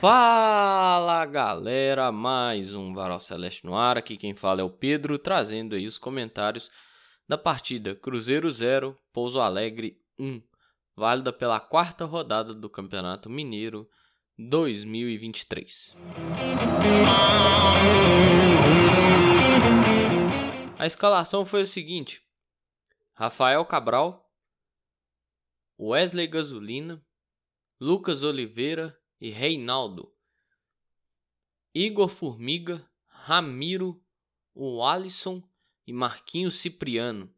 Fala galera, mais um Varal Celeste no ar. Aqui quem fala é o Pedro, trazendo aí os comentários da partida Cruzeiro 0, Pouso Alegre 1, válida pela quarta rodada do Campeonato Mineiro 2023. A escalação foi o seguinte: Rafael Cabral, Wesley Gasolina, Lucas Oliveira e Reinaldo, Igor Formiga, Ramiro, o Alisson e Marquinhos Cipriano,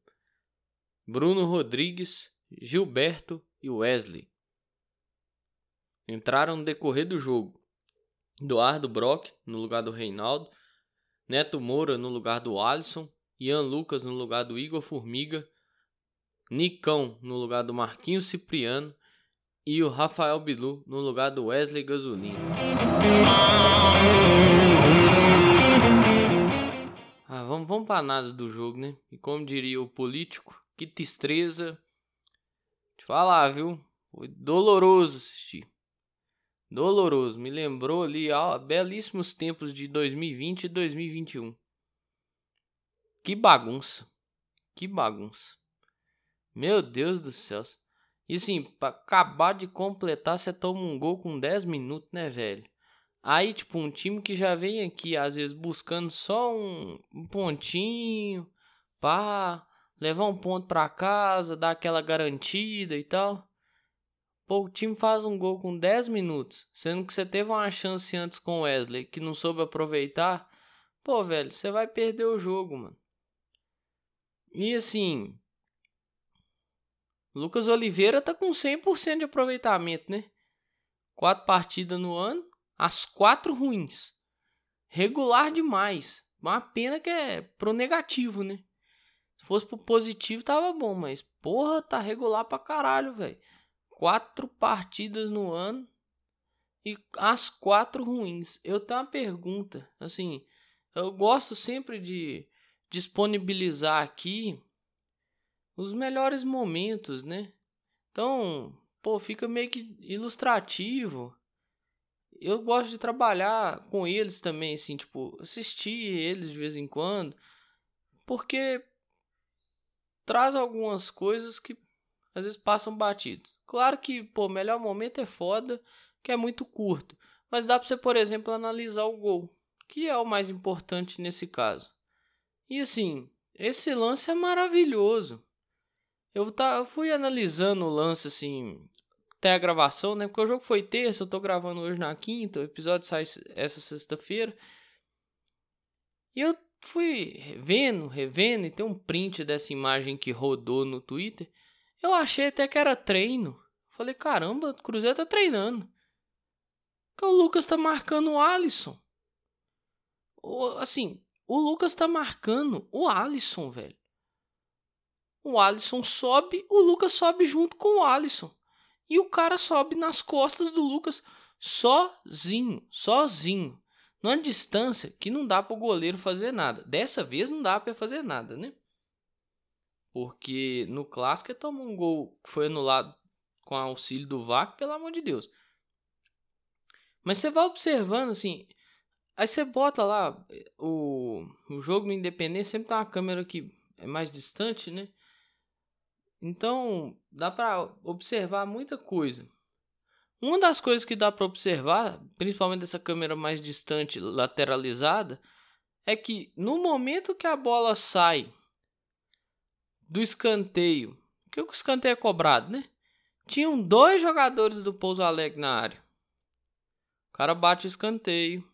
Bruno Rodrigues, Gilberto e Wesley. Entraram no decorrer do jogo. Eduardo Brock no lugar do Reinaldo, Neto Moura no lugar do Alisson, Ian Lucas no lugar do Igor Formiga, Nicão no lugar do Marquinhos Cipriano e o Rafael Bilu no lugar do Wesley Gasolina. Ah, vamos, vamos para análise do jogo, né? E como diria o político, que tristeza. Te falar, viu? Foi doloroso assistir. Doloroso. Me lembrou ali ó, belíssimos tempos de 2020 e 2021. Que bagunça. Que bagunça. Meu Deus do céu. E assim, pra acabar de completar, você toma um gol com 10 minutos, né, velho? Aí, tipo, um time que já vem aqui, às vezes, buscando só um, pontinho, pá, levar um ponto pra casa, dar aquela garantida e tal. Pô, o time faz um gol com 10 minutos, sendo que você teve uma chance antes com o Wesley que não soube aproveitar. Pô, velho, você vai perder o jogo, mano. E assim, Lucas Oliveira tá com 100% de aproveitamento, né? Quatro partidas no ano, as quatro ruins. Regular demais. Uma pena que é pro negativo, né? Se fosse pro positivo tava bom, mas porra, tá regular pra caralho, velho. Quatro partidas no ano e as quatro ruins. Eu tenho uma pergunta, assim, eu gosto sempre de disponibilizar aqui os melhores momentos, né? Então, pô, fica meio que ilustrativo. Eu gosto de trabalhar com eles também, assim, tipo, assistir eles de vez em quando, porque traz algumas coisas que às vezes passam batidos. Claro que, pô, melhor momento é foda, que é muito curto, mas dá pra você, por exemplo, analisar o gol, que é o mais importante nesse caso. E assim, esse lance é maravilhoso. Eu, tá, fui analisando o lance assim, até a gravação, né? Porque o jogo foi terça, eu tô gravando hoje na quinta, o episódio sai essa sexta-feira. E eu fui vendo, revendo, e tem um print dessa imagem que rodou no Twitter. Eu achei até que era treino. Falei, caramba, o Cruzeiro tá treinando. Porque o Lucas tá marcando o Alisson. Assim, o Lucas tá marcando o Alisson, velho. O Alisson sobe, o Lucas sobe junto com o Alisson. E o cara sobe nas costas do Lucas sozinho, sozinho. Numa distância que não dá para o goleiro fazer nada. Dessa vez não dá para fazer nada, né? Porque no clássico ele tomou um gol que foi anulado com auxílio do VAR, pelo amor de Deus. Mas você vai observando assim, Aí você bota lá o, o jogo no Independência, sempre tá uma câmera que é mais distante, né? Então, dá para observar muita coisa. Uma das coisas que dá para observar, principalmente dessa câmera mais distante, lateralizada, é que no momento que a bola sai do escanteio, que o escanteio é cobrado, né? Tinham dois jogadores do Pouso Alegre na área. O cara bate o escanteio.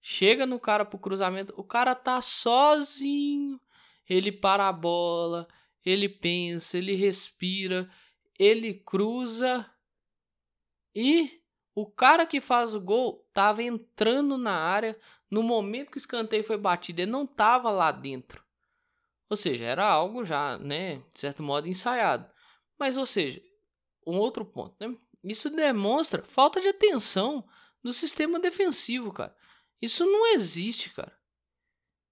Chega no cara pro cruzamento, o cara tá sozinho. Ele para a bola, ele pensa, ele respira, ele cruza e o cara que faz o gol tava entrando na área no momento que o escanteio foi batido, ele não tava lá dentro. Ou seja, era algo já, né, de certo modo ensaiado. Mas ou seja, um outro ponto, né? Isso demonstra falta de atenção do sistema defensivo, cara. Isso não existe, cara.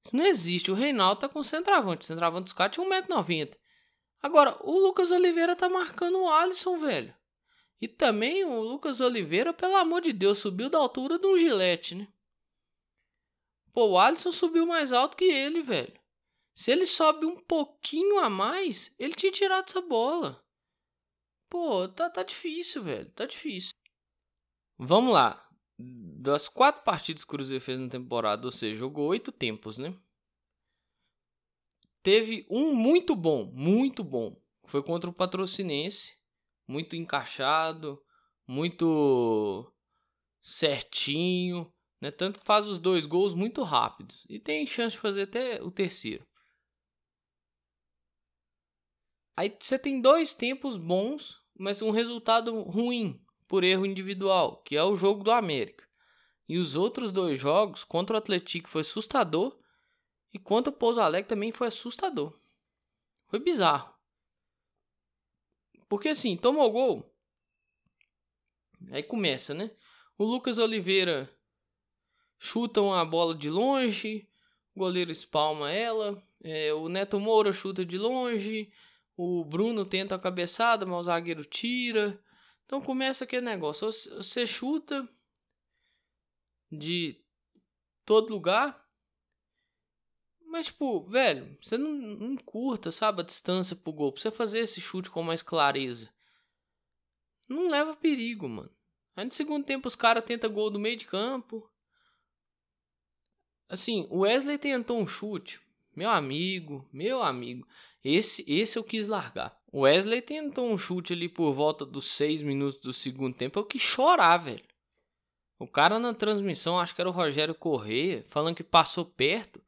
Isso não existe. O Reinaldo tá com centroavante. O centroavante dos caras tinha 1,90m. Agora, o Lucas Oliveira tá marcando o Alisson, velho. E também o Lucas Oliveira, pelo amor de Deus, subiu da altura de um gilete, né? Pô, o Alisson subiu mais alto que ele, velho. Se ele sobe um pouquinho a mais, ele tinha tirado essa bola. Pô, tá, tá difícil, velho. Tá difícil. Vamos lá. Das quatro partidas que o Cruzeiro fez na temporada, ou seja, jogou oito tempos, né? Teve um muito bom, muito bom. Foi contra o Patrocinense. Muito encaixado, muito certinho. Né? Tanto que faz os dois gols muito rápidos. E tem chance de fazer até o terceiro. Aí você tem dois tempos bons, mas um resultado ruim por erro individual, que é o jogo do América. E os outros dois jogos, contra o Atlético foi assustador e contra o Pouso Alegre também foi assustador. Foi bizarro. Porque assim, tomou o gol. Aí começa, né? O Lucas Oliveira chuta uma bola de longe, o goleiro espalma ela, é, o Neto Moura chuta de longe, o Bruno tenta a cabeçada, mas o zagueiro tira. Então começa aquele negócio, você chuta de todo lugar, mas tipo, velho, você não, não curta, sabe, a distância pro gol, pra você fazer esse chute com mais clareza. Não leva perigo, mano. Aí no segundo tempo os caras tentam gol do meio de campo. Assim, o Wesley tentou um chute. Meu amigo, meu amigo. Esse, esse eu quis largar. O Wesley tentou um chute ali por volta dos 6 minutos do segundo tempo. Eu quis chorar, velho. O cara na transmissão, acho que era o Rogério Correia, falando que passou perto.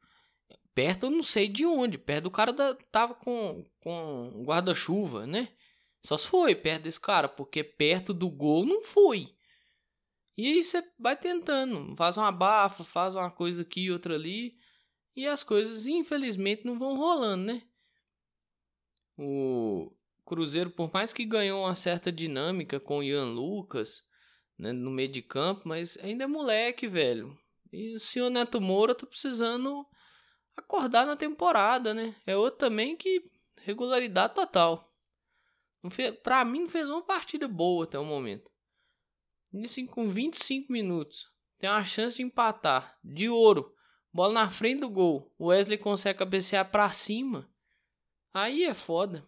Perto eu não sei de onde. Perto do cara da, tava com, com guarda-chuva, né? Só se foi perto desse cara, porque perto do gol não foi. E aí você vai tentando, faz uma bafa, faz uma coisa aqui, outra ali, e as coisas infelizmente não vão rolando, né? O Cruzeiro, por mais que ganhou uma certa dinâmica com o Ian Lucas né, no meio de campo, mas ainda é moleque, velho. E o senhor Neto Moura tá precisando acordar na temporada, né? É outro também que regularidade total. Pra mim, fez uma partida boa até o momento. E assim, com 25 minutos, tem uma chance de empatar. De ouro. Bola na frente do gol. O Wesley consegue cabecear pra cima. Aí é foda.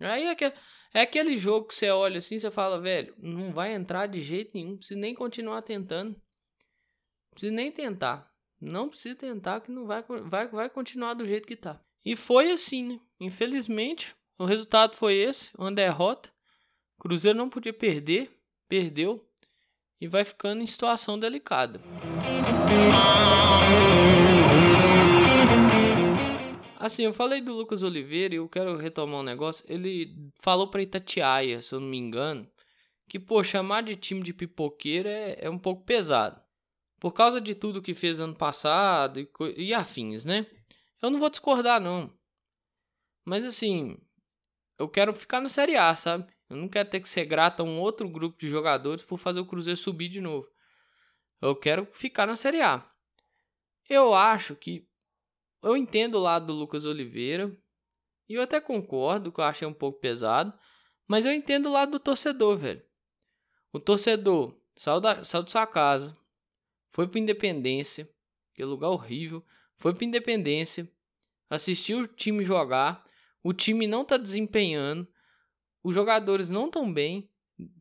Aí é, que, é aquele jogo que você olha assim, você fala, velho, não vai entrar de jeito nenhum. Precisa nem continuar tentando. Precisa nem tentar. Não precisa tentar que não vai, vai, vai continuar do jeito que tá. E foi assim, né? Infelizmente, o resultado foi esse, uma derrota. Cruzeiro não podia perder, perdeu e vai ficando em situação delicada. Assim, eu falei do Lucas Oliveira e eu quero retomar um negócio. Ele falou pra Itatiaia, se eu não me engano, que, pô, chamar de time de pipoqueiro é, é um pouco pesado. Por causa de tudo que fez ano passado e, e afins, né? Eu não vou discordar, não. Mas assim, eu quero ficar na Série A, sabe? Eu não quero ter que ser grato a um outro grupo de jogadores por fazer o Cruzeiro subir de novo. Eu quero ficar na Série A. Eu acho que. Eu entendo o lado do Lucas Oliveira. E eu até concordo que eu achei um pouco pesado. Mas eu entendo o lado do torcedor, velho. O torcedor saiu da, saiu de sua casa. Foi para Independência. Que lugar horrível. Foi para Independência. Assistiu o time jogar. O time não tá desempenhando os jogadores não estão bem.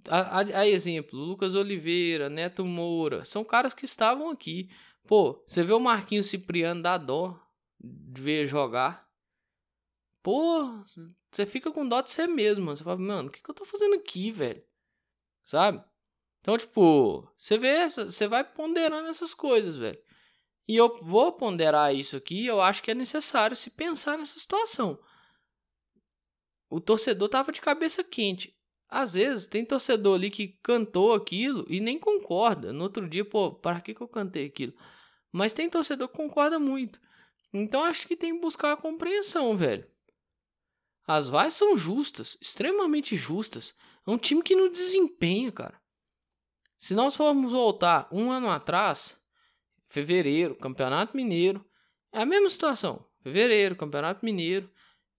A, a, a, exemplo, Lucas Oliveira, Neto Moura, são caras que estavam aqui. Pô, você vê o Marquinhos Cipriano, dá dó de ver jogar. Pô, você fica com dó de você mesmo. Você fala, mano, o que, que eu tô fazendo aqui, velho? Sabe? Então, tipo, você vê, você vai ponderando essas coisas, velho. E eu vou ponderar isso aqui, eu acho que é necessário se pensar nessa situação o torcedor tava de cabeça quente. Às vezes tem torcedor ali que cantou aquilo e nem concorda. No outro dia, pô, para que, que eu cantei aquilo? Mas tem torcedor que concorda muito. Então acho que tem que buscar a compreensão, velho. As vaias são justas, extremamente justas. É um time que não desempenha, cara. Se nós formos voltar um ano atrás, fevereiro, Campeonato Mineiro, é a mesma situação. Fevereiro, Campeonato Mineiro,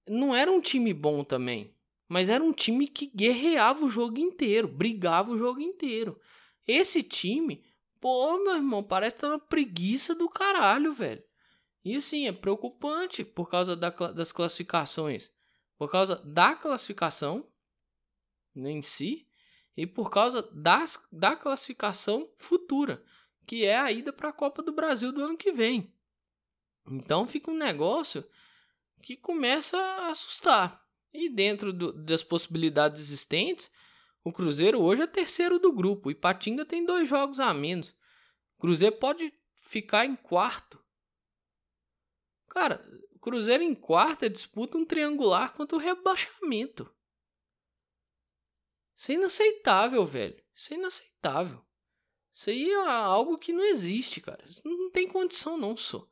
não era um time bom também. Mas era um time que guerreava o jogo inteiro, brigava o jogo inteiro. Esse time, pô, meu irmão, parece que tá uma preguiça do caralho, velho. E assim, é preocupante por causa da, das classificações. Por causa da classificação em si e por causa das, da classificação futura, que é a ida para a Copa do Brasil do ano que vem. Então fica um negócio que começa a assustar. E dentro do, das possibilidades existentes, o Cruzeiro hoje é terceiro do grupo. O Ipatinga tem dois jogos a menos. Cruzeiro pode ficar em quarto. Cara, Cruzeiro em quarta disputa um triangular contra o rebaixamento. Isso é inaceitável, velho. Isso é inaceitável. Isso aí é algo que não existe, cara. Isso não tem condição, não, só.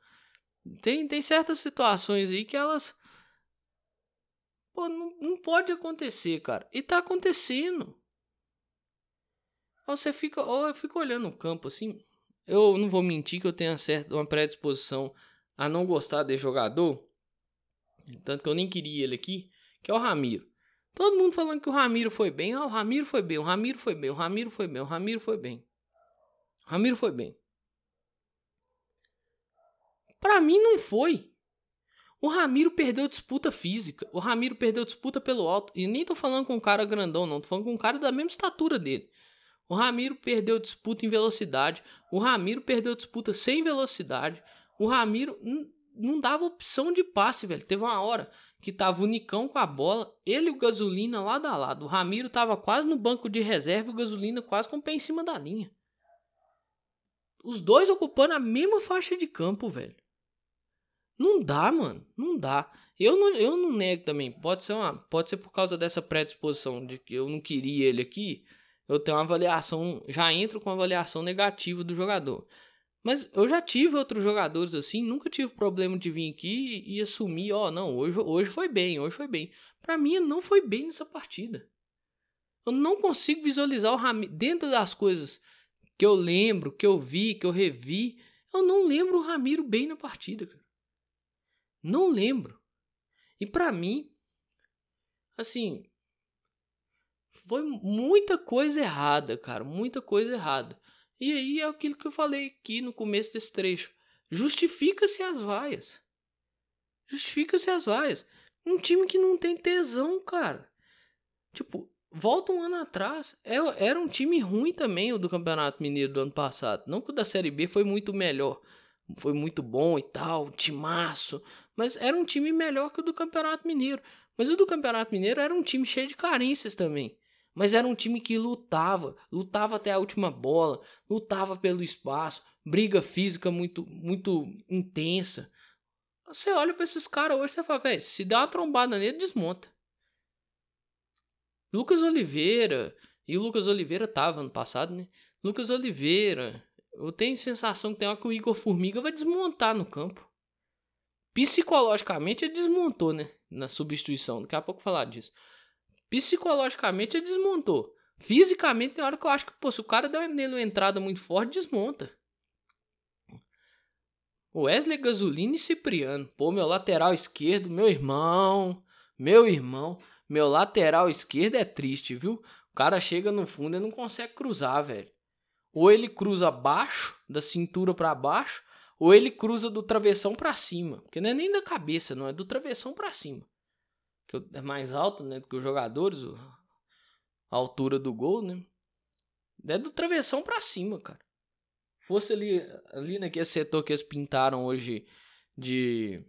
Tem, tem certas situações aí que elas. Pô, não, não pode acontecer, cara. E tá acontecendo. Você fica. Ou eu fico olhando o campo assim. Eu não vou mentir que eu tenho certa, uma predisposição a não gostar de jogador. Tanto que eu nem queria ele aqui. Que é o Ramiro. Todo mundo falando que o Ramiro foi bem. O Ramiro foi bem, o Ramiro foi bem, o Ramiro foi bem, o Ramiro foi bem. O Ramiro foi bem. Para mim não foi. O Ramiro perdeu disputa física. O Ramiro perdeu disputa pelo alto. E nem tô falando com um cara grandão, não. Tô falando com um cara da mesma estatura dele. O Ramiro perdeu disputa em velocidade. O Ramiro perdeu disputa sem velocidade. O Ramiro não dava opção de passe, velho. Teve uma hora que tava o Nicão com a bola, ele e o Gasolina lado a lado. O Ramiro tava quase no banco de reserva e o Gasolina quase com o pé em cima da linha. Os dois ocupando a mesma faixa de campo, velho. Não dá, mano. Não dá. Eu não, eu não nego também. Pode ser, uma, pode ser por causa dessa predisposição de que eu não queria ele aqui. Eu tenho uma avaliação. Já entro com uma avaliação negativa do jogador. Mas eu já tive outros jogadores assim. Nunca tive problema de vir aqui e, assumir: ó, oh, não, hoje, hoje foi bem, hoje foi bem. Para mim, não foi bem nessa partida. Eu não consigo visualizar o Ramiro. Dentro das coisas que eu lembro, que eu vi, que eu revi, eu não lembro o Ramiro bem na partida, cara. Não lembro. E para mim, assim, foi muita coisa errada, cara, muita coisa errada. E aí é aquilo que eu falei aqui no começo desse trecho. Justifica-se as vaias. Justifica-se as vaias. Um time que não tem tesão, cara. Tipo, volta um ano atrás. É, era um time ruim também o do Campeonato Mineiro do ano passado. Não que o da Série B foi muito melhor. Foi muito bom e tal, timaço. Mas era um time melhor que o do Campeonato Mineiro. Mas o do Campeonato Mineiro era um time cheio de carências também. Mas era um time que lutava, lutava até a última bola, lutava pelo espaço, briga física muito, muito intensa. Você olha para esses caras hoje e fala, velho, se der uma trombada nele, desmonta. Lucas Oliveira, e o Lucas Oliveira tava ano passado, né? Lucas Oliveira, eu tenho sensação que tem hora que o Igor Formiga vai desmontar no campo. Psicologicamente ele desmontou, né? Na substituição. Daqui a pouco falar disso. Psicologicamente ele desmontou. Fisicamente tem hora que eu acho que, pô, se o cara der uma entrada muito forte, desmonta. Wesley Gasolina e Cipriano. Pô, meu lateral esquerdo, meu irmão. Meu irmão. Meu lateral esquerdo é triste, viu? O cara chega no fundo e não consegue cruzar, velho. Ou ele cruza baixo, da cintura para baixo, ou ele cruza do travessão para cima. Porque não é nem da cabeça, não, é do travessão para cima. É mais alto, né, do que os jogadores, a altura do gol, né? É do travessão para cima, cara. Fosse ali, ali naquele setor que eles pintaram hoje de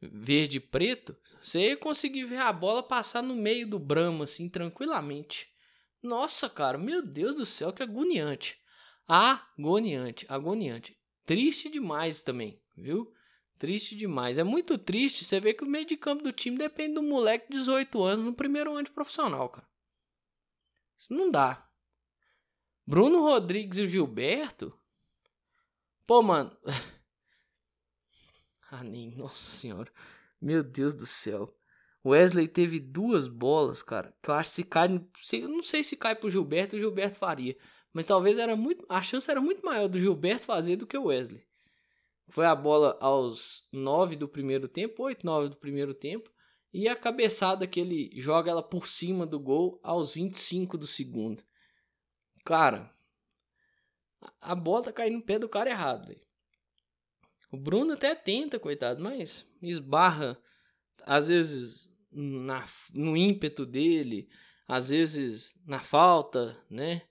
verde e preto, você ia conseguir ver a bola passar no meio do bramo assim tranquilamente. Nossa, cara, meu Deus do céu, que agoniante. Agoniante, agoniante. Triste demais também, viu? Triste demais. É muito triste você ver que o meio de campo do time depende do moleque de 18 anos no primeiro ano de profissional, cara. Isso não dá. Bruno Rodrigues e o Gilberto. Pô, mano. ah, nem. Nossa senhora. Meu Deus do céu. Wesley teve duas bolas, cara. Que eu acho que se cai. Eu não sei se cai pro Gilberto, o Gilberto faria. Mas talvez era muito. A chance era muito maior do Gilberto fazer do que o Wesley. Foi a bola aos 9 do primeiro tempo, 8, 9 do primeiro tempo. e a cabeçada que ele joga ela por cima do gol aos 25 do segundo. Cara, a bola tá caindo no pé do cara errado, véio. O Bruno até tenta, coitado, mas esbarra às vezes na, no ímpeto dele, às vezes na falta, né?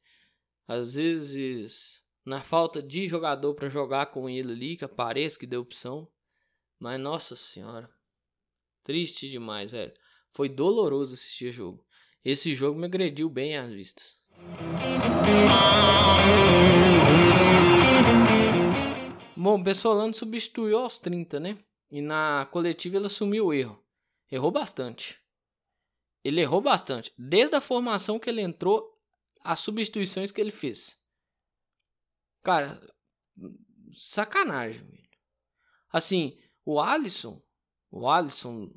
Às vezes na falta de jogador para jogar com ele ali, que aparece que deu opção. Mas nossa senhora, triste demais, velho. Foi doloroso assistir o jogo. Esse jogo me agrediu bem às vistas. Bom, o Bessolano substituiu aos 30, né? E na coletiva ele assumiu o erro. Errou bastante. Ele errou bastante. Desde a formação que ele entrou, as substituições que ele fez. Cara, sacanagem. Assim, o Alisson, o Alisson,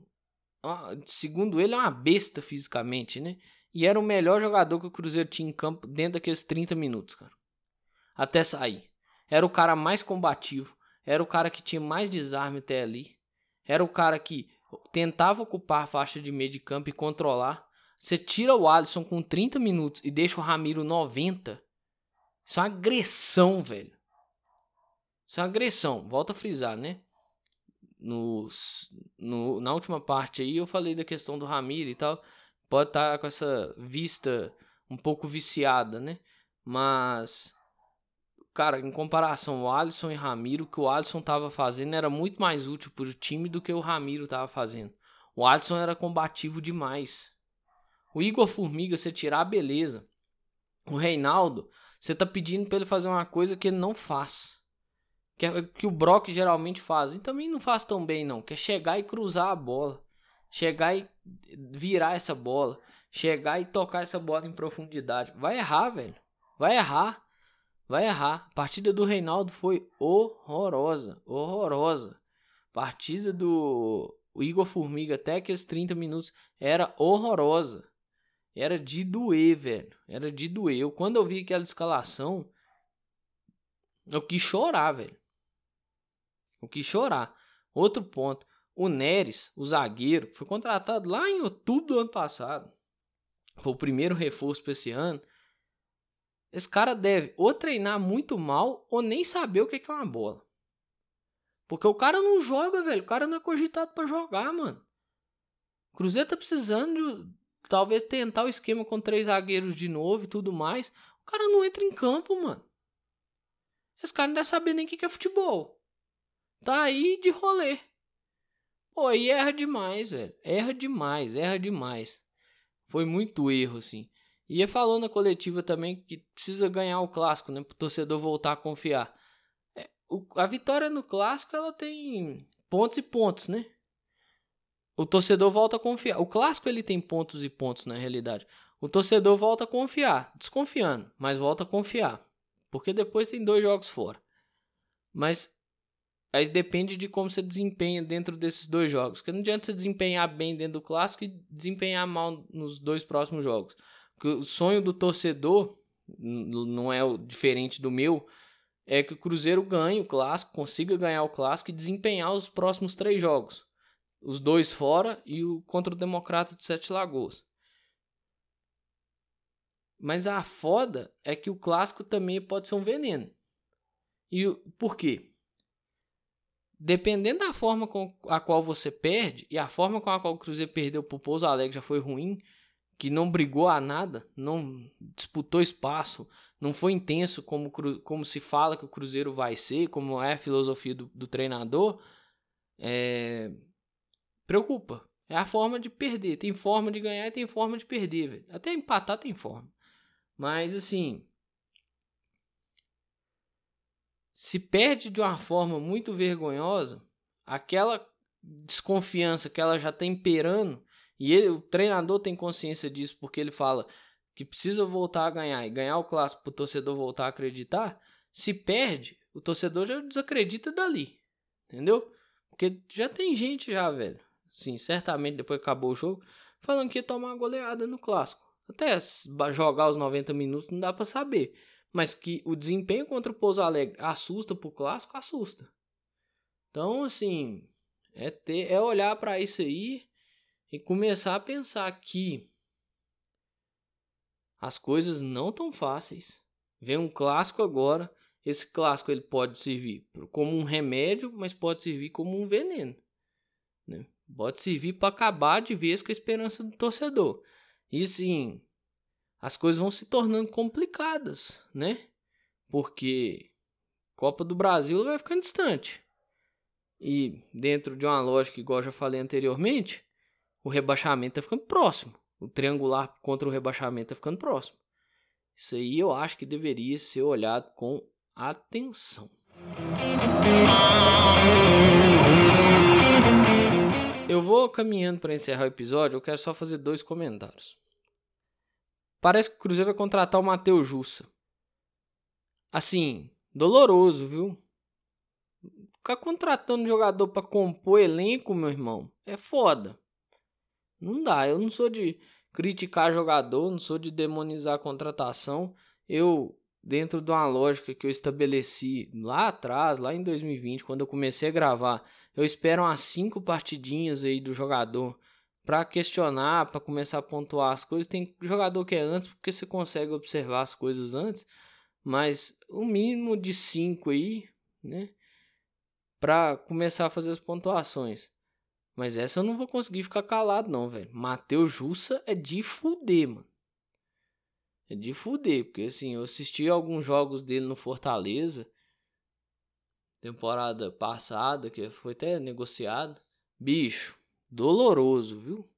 segundo ele, é uma besta fisicamente, né? E era o melhor jogador que o Cruzeiro tinha em campo dentro daqueles 30 minutos, cara. Até sair. Era o cara mais combativo. Era o cara que tinha mais desarme até ali. Era o cara que tentava ocupar a faixa de meio de campo e controlar. Você tira o Alisson com 30 minutos e deixa o Ramiro 90. Isso é uma agressão, velho. Isso é uma agressão. Volta a frisar, né? Nos, no, na última parte aí eu falei da questão do Ramiro e tal. Pode estar tá com essa vista um pouco viciada, né? Mas cara, em comparação ao Alisson e Ramiro, o que o Alisson estava fazendo era muito mais útil para o time do que o Ramiro estava fazendo. O Alisson era combativo demais. O Igor Formiga, você tirar, beleza. O Reinaldo, você tá pedindo para ele fazer uma coisa que ele não faz. Que, é, que o Brock geralmente faz. E também não faz tão bem, não. Que é chegar e cruzar a bola. Chegar e virar essa bola. Chegar e tocar essa bola em profundidade. Vai errar, velho. Vai errar vai errar. A partida do Reinaldo foi horrorosa, horrorosa. A partida do Igor Formiga até aqueles 30 minutos era horrorosa. Era de doer, velho. Era de doer. Eu, quando eu vi aquela escalação, eu quis chorar, velho. Eu quis chorar. Outro ponto. O Neres, o zagueiro, foi contratado lá em outubro do ano passado. Foi o primeiro reforço para esse ano. Esse cara deve ou treinar muito mal ou nem saber o que é uma bola. Porque o cara não joga, velho. O cara não é cogitado para jogar, mano. Cruzeiro tá precisando de talvez tentar o esquema com três zagueiros de novo e tudo mais. O cara não entra em campo, mano. Esse cara não deve saber nem o que é futebol. Tá aí de rolê. Pô, aí erra demais, velho. Erra demais, erra demais. Foi muito erro, assim. Ia falou na coletiva também que precisa ganhar o clássico, né? Para o torcedor voltar a confiar. É, o, a vitória no clássico ela tem pontos e pontos, né? O torcedor volta a confiar. O clássico ele tem pontos e pontos na realidade. O torcedor volta a confiar, desconfiando, mas volta a confiar, porque depois tem dois jogos fora. Mas aí depende de como você desempenha dentro desses dois jogos. Porque não adianta você desempenhar bem dentro do clássico e desempenhar mal nos dois próximos jogos que o sonho do torcedor não é o diferente do meu, é que o Cruzeiro ganhe o clássico, consiga ganhar o clássico e desempenhar os próximos três jogos. Os dois fora e o contra o Democrata de Sete Lagoas. Mas a foda é que o clássico também pode ser um veneno. E por quê? Dependendo da forma com a qual você perde, e a forma com a qual o Cruzeiro perdeu pro Pouso Alegre já foi ruim, que não brigou a nada, não disputou espaço, não foi intenso como, como se fala que o Cruzeiro vai ser, como é a filosofia do, do treinador, é... preocupa. É a forma de perder. Tem forma de ganhar e tem forma de perder, velho. Até empatar tem forma. Mas assim. Se perde de uma forma muito vergonhosa, aquela desconfiança que ela já está imperando e ele, o treinador tem consciência disso porque ele fala que precisa voltar a ganhar e ganhar o clássico para o torcedor voltar a acreditar. Se perde, o torcedor já desacredita dali. Entendeu? Porque já tem gente já, velho. Sim, certamente depois que acabou o jogo, falando que ia tomar uma goleada no clássico. Até jogar os 90 minutos não dá para saber. Mas que o desempenho contra o Pouso Alegre assusta pro clássico, assusta. Então, assim, é ter é olhar para isso aí e começar a pensar que as coisas não tão fáceis. Vem um clássico agora. Esse clássico ele pode servir como um remédio, mas pode servir como um veneno. Pode servir para acabar de vez com a esperança do torcedor. E sim, as coisas vão se tornando complicadas, né? Porque Copa do Brasil vai ficando distante. E dentro de uma lógica, igual eu já falei anteriormente, o rebaixamento está ficando próximo o triangular contra o rebaixamento tá ficando próximo. Isso aí eu acho que deveria ser olhado com atenção. Eu vou caminhando para encerrar o episódio, eu quero só fazer dois comentários. Parece que o Cruzeiro vai contratar o Matheus Jussa. Assim, doloroso, viu? Ficar contratando jogador para compor elenco, meu irmão, é foda. Não dá, eu não sou de criticar jogador, não sou de demonizar a contratação. Eu, dentro de uma lógica que eu estabeleci lá atrás, lá em 2020, quando eu comecei a gravar, eu espero umas cinco partidinhas aí do jogador para questionar, para começar a pontuar as coisas. Tem jogador que é antes, porque você consegue observar as coisas antes, mas o mínimo de cinco aí, né? Para começar a fazer as pontuações. Mas essa eu não vou conseguir ficar calado, não, velho. Matheus Jussa é de fuder, mano. É de fuder, porque assim, eu assisti alguns jogos dele no Fortaleza. Temporada passada, que foi até negociado. Bicho, doloroso, viu?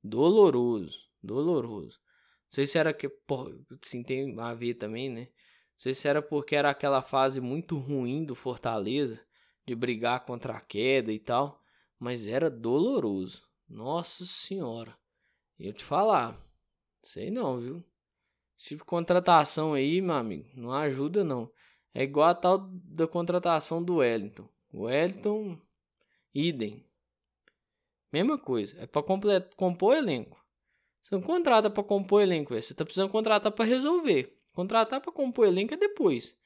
Doloroso, doloroso. Não sei se era que, assim, tem a ver também, né? Não sei se era porque era aquela fase muito ruim do Fortaleza, de brigar contra a queda e tal mas era doloroso. Nossa senhora. Eu te falar. Sei não, viu? Esse tipo de contratação aí, meu amigo, não ajuda não. É igual a tal da contratação do Wellington. O Wellington, idem. Mesma coisa. É pra compor elenco. Você não contrata pra compor elenco, você tá precisando contratar pra resolver. Contratar pra compor elenco é depois.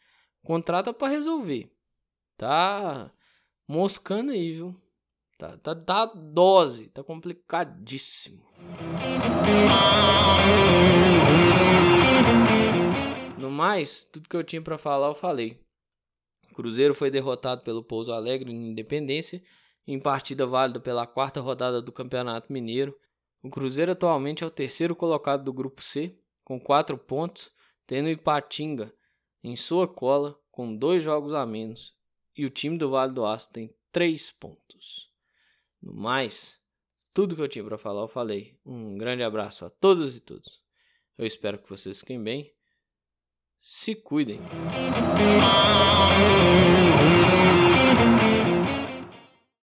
Contrata pra resolver. Tá moscando aí, viu? Tá, tá, tá dose, tá complicadíssimo. Mais, tudo que eu tinha para falar eu falei. O Cruzeiro foi derrotado pelo Pouso Alegre em Independência em partida válida pela quarta rodada do Campeonato Mineiro. O Cruzeiro atualmente é o terceiro colocado do grupo C, com quatro pontos, tendo Ipatinga em sua cola com dois jogos a menos, e o time do Vale do Aço tem três pontos. No mais, tudo que eu tinha para falar eu falei. Um grande abraço a todos e todos. Eu espero que vocês fiquem bem. Se cuidem.